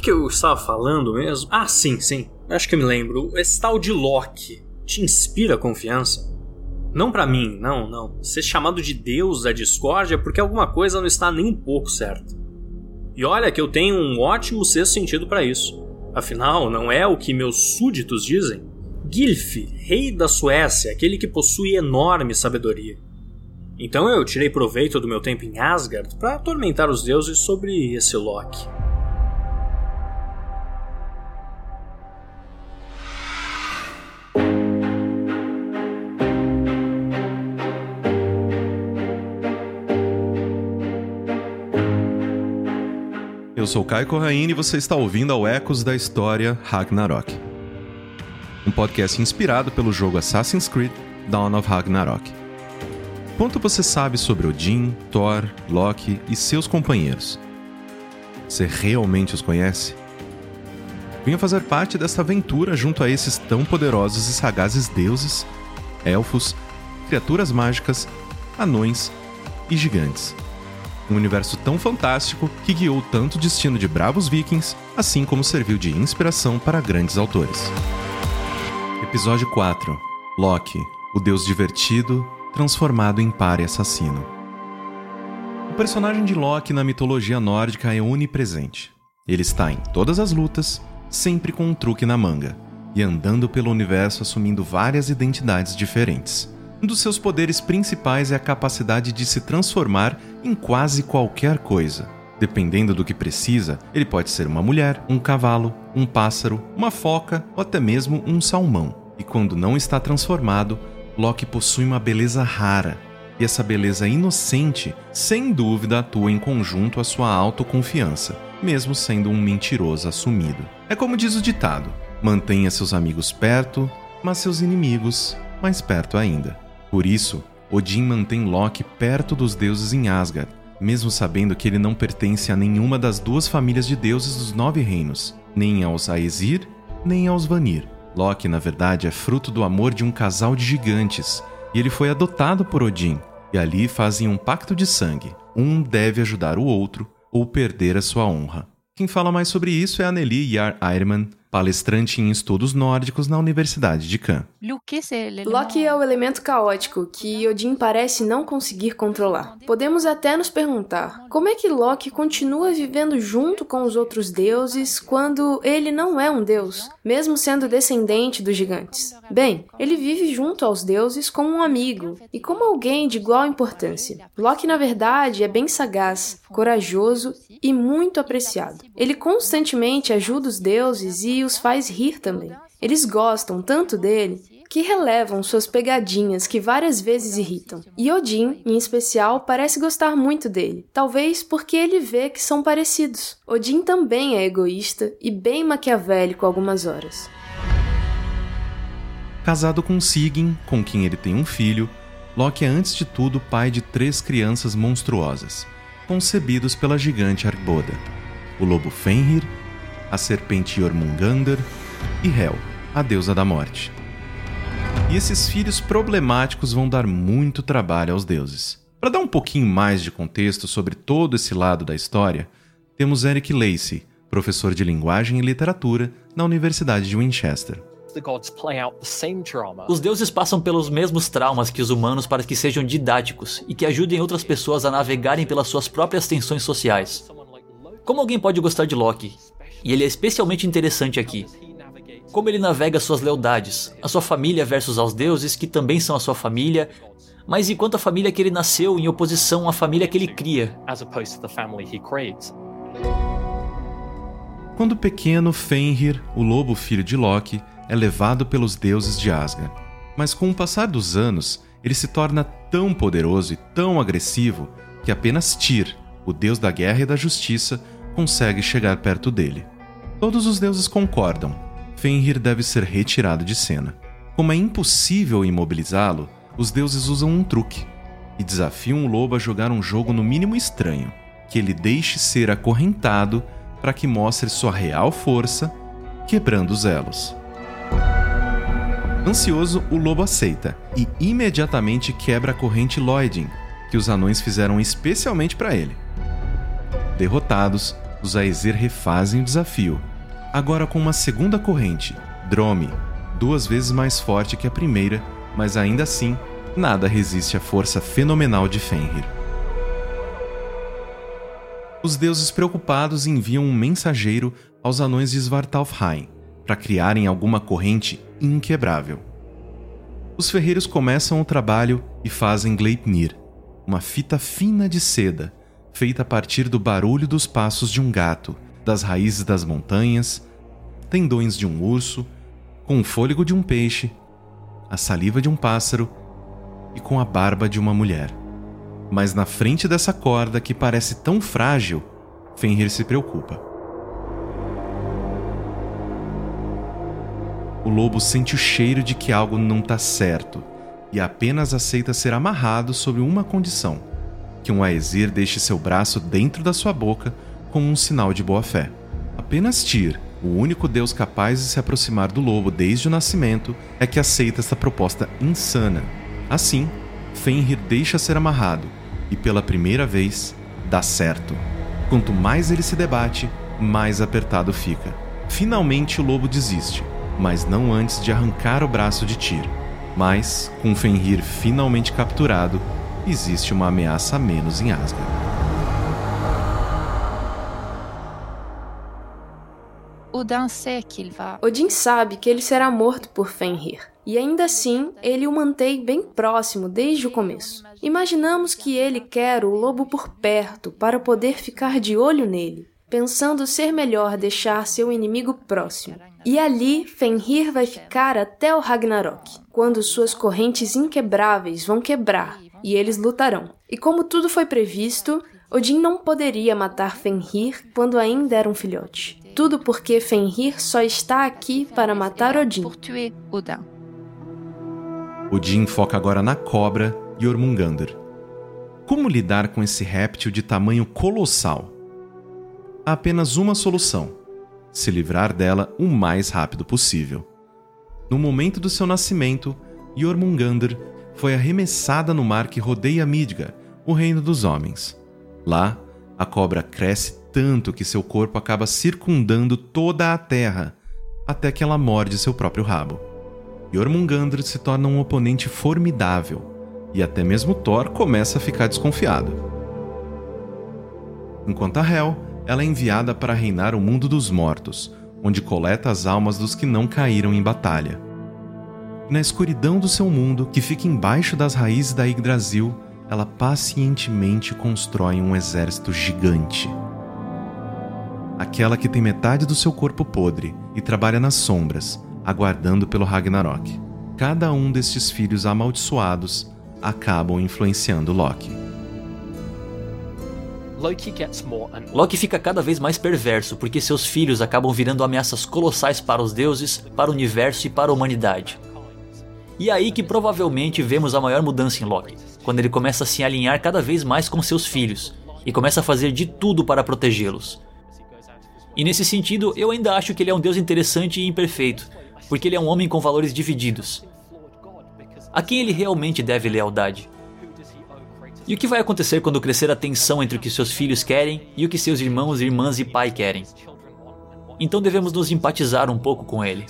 que, que eu estava falando mesmo? Ah, sim, sim. Acho que eu me lembro. Esse tal de Loki te inspira confiança? Não para mim, não, não. Ser chamado de Deus da discórdia é porque alguma coisa não está nem um pouco certa. E olha que eu tenho um ótimo sexto sentido para isso. Afinal, não é o que meus súditos dizem? Gilf, rei da Suécia, aquele que possui enorme sabedoria. Então eu tirei proveito do meu tempo em Asgard para atormentar os deuses sobre esse Loki. Sou Caio Corraine e você está ouvindo ao Ecos da História Ragnarok. Um podcast inspirado pelo jogo Assassin's Creed Dawn of Ragnarok. Quanto você sabe sobre Odin, Thor, Loki e seus companheiros? Você realmente os conhece? Venha fazer parte desta aventura junto a esses tão poderosos e sagazes deuses, elfos, criaturas mágicas, anões e gigantes um universo tão fantástico que guiou tanto o destino de bravos vikings, assim como serviu de inspiração para grandes autores. Episódio 4 Loki, o deus divertido, transformado em pare assassino. O personagem de Loki na mitologia nórdica é onipresente. Ele está em todas as lutas, sempre com um truque na manga, e andando pelo universo assumindo várias identidades diferentes. Um dos seus poderes principais é a capacidade de se transformar em quase qualquer coisa. Dependendo do que precisa, ele pode ser uma mulher, um cavalo, um pássaro, uma foca ou até mesmo um salmão. E quando não está transformado, Loki possui uma beleza rara. E essa beleza inocente, sem dúvida, atua em conjunto à sua autoconfiança, mesmo sendo um mentiroso assumido. É como diz o ditado: mantenha seus amigos perto, mas seus inimigos mais perto ainda. Por isso, Odin mantém Loki perto dos deuses em Asgard, mesmo sabendo que ele não pertence a nenhuma das duas famílias de deuses dos Nove Reinos, nem aos Aesir, nem aos Vanir. Loki, na verdade, é fruto do amor de um casal de gigantes, e ele foi adotado por Odin, e ali fazem um pacto de sangue. Um deve ajudar o outro ou perder a sua honra. Quem fala mais sobre isso é a Nelly Yar Eierman, palestrante em estudos nórdicos na Universidade de Cannes. Loki é o elemento caótico que Odin parece não conseguir controlar. Podemos até nos perguntar como é que Loki continua vivendo junto com os outros deuses quando ele não é um deus, mesmo sendo descendente dos gigantes. Bem, ele vive junto aos deuses como um amigo e como alguém de igual importância. Loki, na verdade, é bem sagaz, corajoso e muito apreciado. Ele constantemente ajuda os deuses e os faz rir também. Eles gostam tanto dele que relevam suas pegadinhas que várias vezes irritam. E Odin, em especial, parece gostar muito dele, talvez porque ele vê que são parecidos. Odin também é egoísta e bem maquiavélico algumas horas. Casado com Sigyn, com quem ele tem um filho, Loki é antes de tudo pai de três crianças monstruosas, concebidos pela gigante Arboda: o lobo Fenrir, a serpente Jormungandr e Hel, a deusa da morte. E esses filhos problemáticos vão dar muito trabalho aos deuses. Para dar um pouquinho mais de contexto sobre todo esse lado da história, temos Eric Lacey, professor de linguagem e literatura na Universidade de Winchester. Os deuses passam pelos mesmos traumas que os humanos para que sejam didáticos e que ajudem outras pessoas a navegarem pelas suas próprias tensões sociais. Como alguém pode gostar de Loki? E ele é especialmente interessante aqui. Como ele navega suas lealdades, a sua família versus aos deuses, que também são a sua família, mas enquanto a família que ele nasceu em oposição à família que ele cria. Quando pequeno, Fenrir, o lobo filho de Loki, é levado pelos deuses de Asgard. Mas com o passar dos anos, ele se torna tão poderoso e tão agressivo que apenas Tyr, o deus da guerra e da justiça, consegue chegar perto dele. Todos os deuses concordam. Fenrir deve ser retirado de cena. Como é impossível imobilizá-lo, os deuses usam um truque e desafiam o lobo a jogar um jogo no mínimo estranho, que ele deixe ser acorrentado para que mostre sua real força, quebrando os elos. Ansioso, o lobo aceita e imediatamente quebra a corrente Lloydin, que os anões fizeram especialmente para ele. Derrotados, os Aesir refazem o desafio, agora com uma segunda corrente, Drome, duas vezes mais forte que a primeira, mas ainda assim, nada resiste à força fenomenal de Fenrir. Os deuses preocupados enviam um mensageiro aos anões de Svartalfheim para criarem alguma corrente inquebrável. Os ferreiros começam o trabalho e fazem Gleipnir, uma fita fina de seda, feita a partir do barulho dos passos de um gato, das raízes das montanhas, tendões de um urso, com o fôlego de um peixe, a saliva de um pássaro e com a barba de uma mulher. Mas na frente dessa corda que parece tão frágil, Fenrir se preocupa. O lobo sente o cheiro de que algo não está certo e apenas aceita ser amarrado sob uma condição: que um Aesir deixe seu braço dentro da sua boca como um sinal de boa-fé. Apenas Tyr, o único deus capaz de se aproximar do lobo desde o nascimento, é que aceita esta proposta insana. Assim, Fenrir deixa ser amarrado e, pela primeira vez, dá certo. Quanto mais ele se debate, mais apertado fica. Finalmente o lobo desiste, mas não antes de arrancar o braço de Tyr. Mas, com Fenrir finalmente capturado, existe uma ameaça a menos em Asgard. Odin sabe que ele será morto por Fenrir, e ainda assim ele o mantém bem próximo desde o começo. Imaginamos que ele quer o lobo por perto para poder ficar de olho nele, pensando ser melhor deixar seu inimigo próximo. E ali Fenrir vai ficar até o Ragnarok, quando suas correntes inquebráveis vão quebrar e eles lutarão. E como tudo foi previsto, Odin não poderia matar Fenrir quando ainda era um filhote. Tudo porque Fenrir só está aqui para matar Odin. Odin foca agora na cobra e. Como lidar com esse réptil de tamanho colossal? Há apenas uma solução: se livrar dela o mais rápido possível. No momento do seu nascimento, Jormungandr foi arremessada no mar que rodeia Midgard, o reino dos homens. Lá, a cobra cresce tanto que seu corpo acaba circundando toda a terra, até que ela morde seu próprio rabo. Jormungandr se torna um oponente formidável, e até mesmo Thor começa a ficar desconfiado. Enquanto a Hel, ela é enviada para reinar o mundo dos mortos, onde coleta as almas dos que não caíram em batalha. Na escuridão do seu mundo, que fica embaixo das raízes da Yggdrasil, ela pacientemente constrói um exército gigante. Aquela que tem metade do seu corpo podre e trabalha nas sombras, aguardando pelo Ragnarok. Cada um destes filhos amaldiçoados acabam influenciando Loki. Loki fica cada vez mais perverso porque seus filhos acabam virando ameaças colossais para os deuses, para o universo e para a humanidade. E aí que provavelmente vemos a maior mudança em Loki, quando ele começa a se alinhar cada vez mais com seus filhos e começa a fazer de tudo para protegê-los. E nesse sentido, eu ainda acho que ele é um deus interessante e imperfeito, porque ele é um homem com valores divididos. A quem ele realmente deve lealdade? E o que vai acontecer quando crescer a tensão entre o que seus filhos querem e o que seus irmãos, irmãs e pai querem? Então devemos nos empatizar um pouco com ele.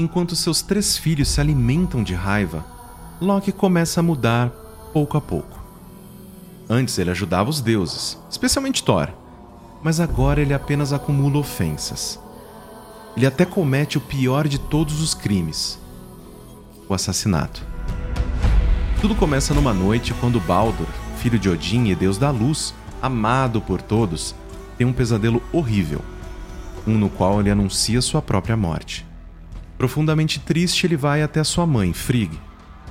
Enquanto seus três filhos se alimentam de raiva, Loki começa a mudar pouco a pouco. Antes ele ajudava os deuses, especialmente Thor, mas agora ele apenas acumula ofensas. Ele até comete o pior de todos os crimes: o assassinato. Tudo começa numa noite quando Baldur, filho de Odin e deus da luz, amado por todos, tem um pesadelo horrível, um no qual ele anuncia sua própria morte. Profundamente triste, ele vai até sua mãe, Frigg,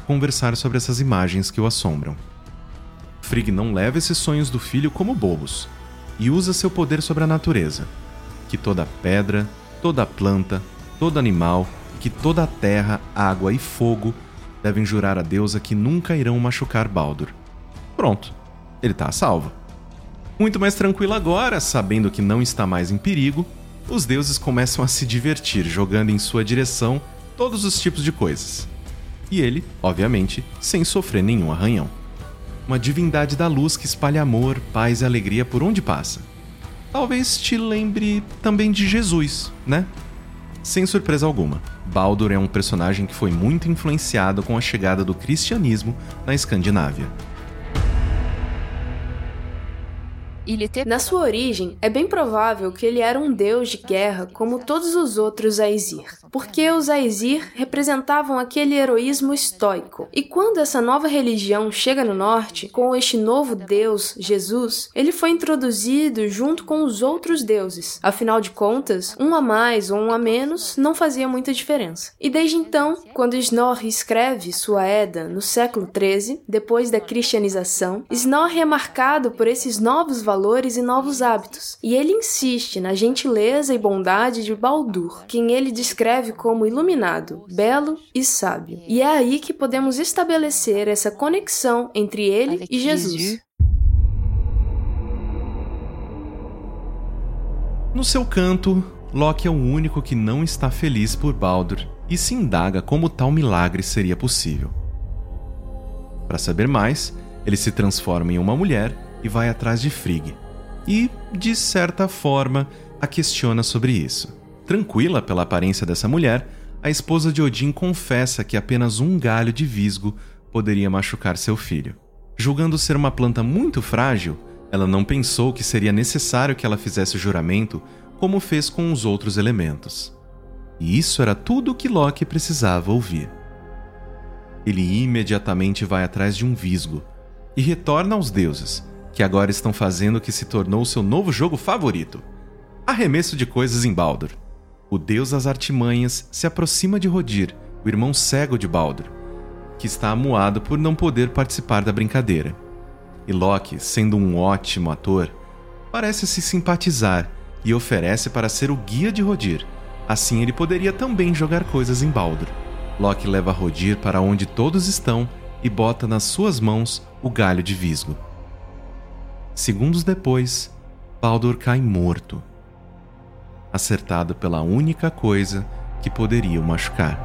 conversar sobre essas imagens que o assombram. Frigg não leva esses sonhos do filho como bobos e usa seu poder sobre a natureza, que toda pedra, toda planta, todo animal e que toda terra, água e fogo devem jurar a deusa que nunca irão machucar Baldur. Pronto, ele está a salvo. Muito mais tranquilo agora, sabendo que não está mais em perigo, os deuses começam a se divertir jogando em sua direção todos os tipos de coisas. E ele, obviamente, sem sofrer nenhum arranhão. Uma divindade da luz que espalha amor, paz e alegria por onde passa. Talvez te lembre também de Jesus, né? Sem surpresa alguma, Baldur é um personagem que foi muito influenciado com a chegada do cristianismo na Escandinávia. Na sua origem, é bem provável que ele era um deus de guerra como todos os outros Aesir, porque os Aesir representavam aquele heroísmo estoico. E quando essa nova religião chega no norte, com este novo deus, Jesus, ele foi introduzido junto com os outros deuses. Afinal de contas, um a mais ou um a menos não fazia muita diferença. E desde então, quando Snorri escreve sua Edda no século XIII, depois da cristianização, Snorri é marcado por esses novos valores valores e novos hábitos. E ele insiste na gentileza e bondade de Baldur, quem ele descreve como iluminado, belo e sábio. E é aí que podemos estabelecer essa conexão entre ele e Jesus. No seu canto, Loki é o único que não está feliz por Baldur e se indaga como tal milagre seria possível. Para saber mais, ele se transforma em uma mulher e vai atrás de Frigg. E, de certa forma, a questiona sobre isso. Tranquila pela aparência dessa mulher, a esposa de Odin confessa que apenas um galho de visgo poderia machucar seu filho. Julgando ser uma planta muito frágil, ela não pensou que seria necessário que ela fizesse o juramento como fez com os outros elementos. E isso era tudo o que Loki precisava ouvir. Ele imediatamente vai atrás de um visgo e retorna aos deuses, que agora estão fazendo o que se tornou seu novo jogo favorito: arremesso de coisas em Baldur. O deus das artimanhas se aproxima de Rodir, o irmão cego de Baldur, que está amuado por não poder participar da brincadeira. E Loki, sendo um ótimo ator, parece se simpatizar e oferece para ser o guia de Rodir. Assim ele poderia também jogar coisas em Baldur. Loki leva Rodir para onde todos estão e bota nas suas mãos o galho de Visgo. Segundos depois, Baldur cai morto, acertado pela única coisa que poderia o machucar.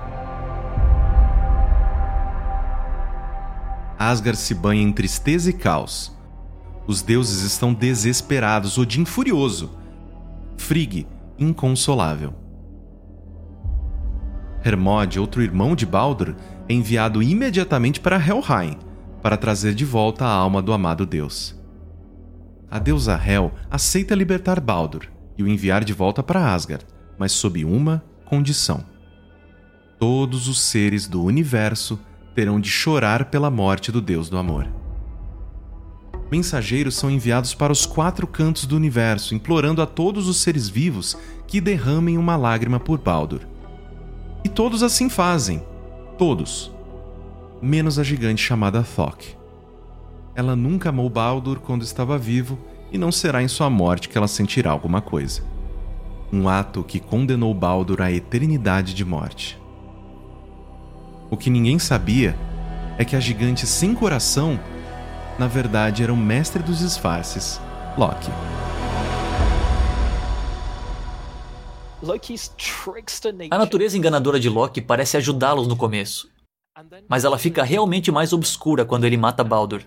Asgard se banha em tristeza e caos. Os deuses estão desesperados, Odin furioso, Frigg inconsolável. Hermod, outro irmão de Baldur, é enviado imediatamente para Helheim para trazer de volta a alma do amado deus a deusa Hel aceita libertar Baldur e o enviar de volta para Asgard, mas sob uma condição. Todos os seres do universo terão de chorar pela morte do deus do amor. Mensageiros são enviados para os quatro cantos do universo, implorando a todos os seres vivos que derramem uma lágrima por Baldur. E todos assim fazem. Todos. Menos a gigante chamada Thok. Ela nunca amou Baldur quando estava vivo e não será em sua morte que ela sentirá alguma coisa. Um ato que condenou Baldur à eternidade de morte. O que ninguém sabia é que a gigante sem coração, na verdade, era o mestre dos disfarces, Loki. A natureza enganadora de Loki parece ajudá-los no começo, mas ela fica realmente mais obscura quando ele mata Baldur.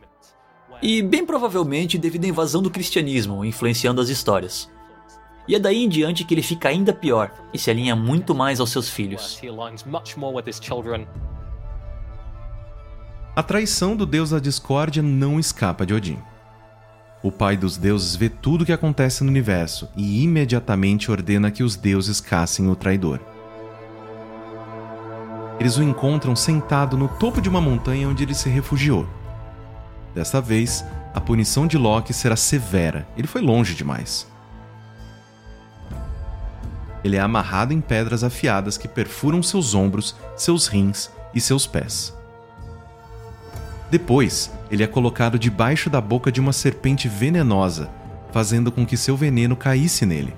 E bem provavelmente devido à invasão do cristianismo, influenciando as histórias. E é daí em diante que ele fica ainda pior e se alinha muito mais aos seus filhos. A traição do deus da discórdia não escapa de Odin. O pai dos deuses vê tudo o que acontece no universo e imediatamente ordena que os deuses caçem o traidor. Eles o encontram sentado no topo de uma montanha onde ele se refugiou. Desta vez, a punição de Loki será severa. Ele foi longe demais. Ele é amarrado em pedras afiadas que perfuram seus ombros, seus rins e seus pés. Depois, ele é colocado debaixo da boca de uma serpente venenosa, fazendo com que seu veneno caísse nele.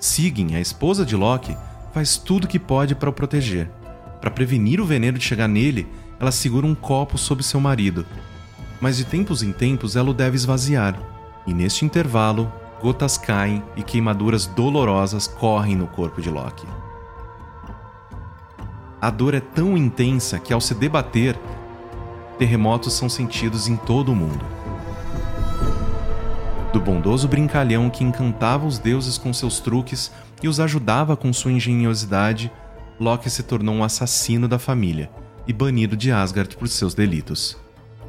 Sigyn, a esposa de Loki, faz tudo o que pode para o proteger. Para prevenir o veneno de chegar nele, ela segura um copo sob seu marido mas de tempos em tempos ela o deve esvaziar, e neste intervalo, gotas caem e queimaduras dolorosas correm no corpo de Loki. A dor é tão intensa que, ao se debater, terremotos são sentidos em todo o mundo. Do bondoso brincalhão que encantava os deuses com seus truques e os ajudava com sua engenhosidade, Loki se tornou um assassino da família e banido de Asgard por seus delitos.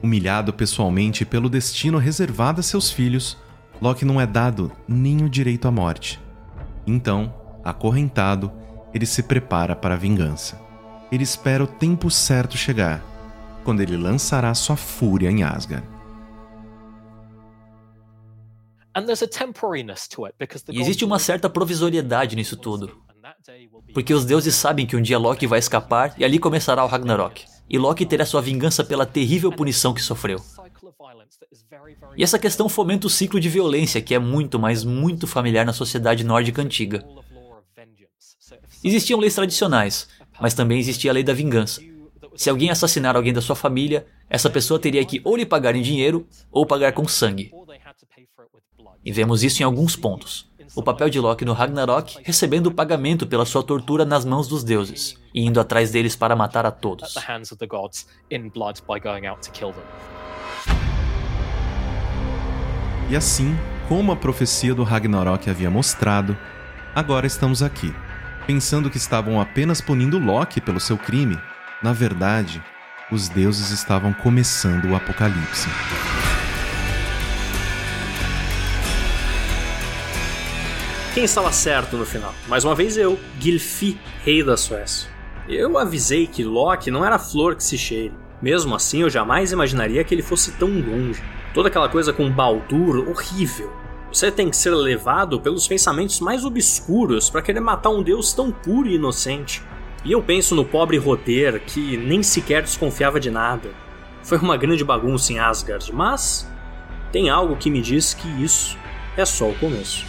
Humilhado pessoalmente pelo destino reservado a seus filhos, Loki não é dado nem o direito à morte. Então, acorrentado, ele se prepara para a vingança. Ele espera o tempo certo chegar, quando ele lançará sua fúria em Asgard. E existe uma certa provisoriedade nisso tudo. Porque os deuses sabem que um dia Loki vai escapar e ali começará o Ragnarok. E Loki terá sua vingança pela terrível punição que sofreu. E essa questão fomenta o ciclo de violência que é muito, mas muito familiar na sociedade nórdica antiga. Existiam leis tradicionais, mas também existia a lei da vingança. Se alguém assassinar alguém da sua família, essa pessoa teria que ou lhe pagar em dinheiro ou pagar com sangue. E vemos isso em alguns pontos o papel de Loki no Ragnarok, recebendo o pagamento pela sua tortura nas mãos dos deuses, e indo atrás deles para matar a todos. E assim, como a profecia do Ragnarok havia mostrado, agora estamos aqui, pensando que estavam apenas punindo Loki pelo seu crime. Na verdade, os deuses estavam começando o apocalipse. Quem estava certo no final? Mais uma vez eu, Gilfi, rei da Suécia. Eu avisei que Loki não era flor que se cheire. Mesmo assim, eu jamais imaginaria que ele fosse tão longe. Toda aquela coisa com Baldur, horrível. Você tem que ser levado pelos pensamentos mais obscuros para querer matar um deus tão puro e inocente. E eu penso no pobre Roder, que nem sequer desconfiava de nada. Foi uma grande bagunça em Asgard, mas tem algo que me diz que isso é só o começo.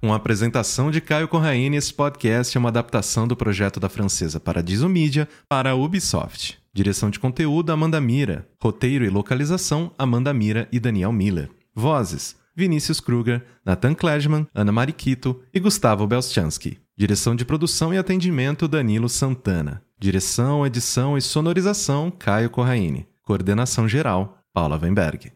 Com a apresentação de Caio Corraine, esse podcast é uma adaptação do projeto da francesa Paradiso Media para a Ubisoft. Direção de conteúdo, Amanda Mira. Roteiro e localização, Amanda Mira e Daniel Miller. Vozes, Vinícius Kruger, Nathan Klejman, Ana Mariquito e Gustavo Belchansky. Direção de produção e atendimento, Danilo Santana. Direção, edição e sonorização, Caio Corraine. Coordenação geral, Paula Weinberg.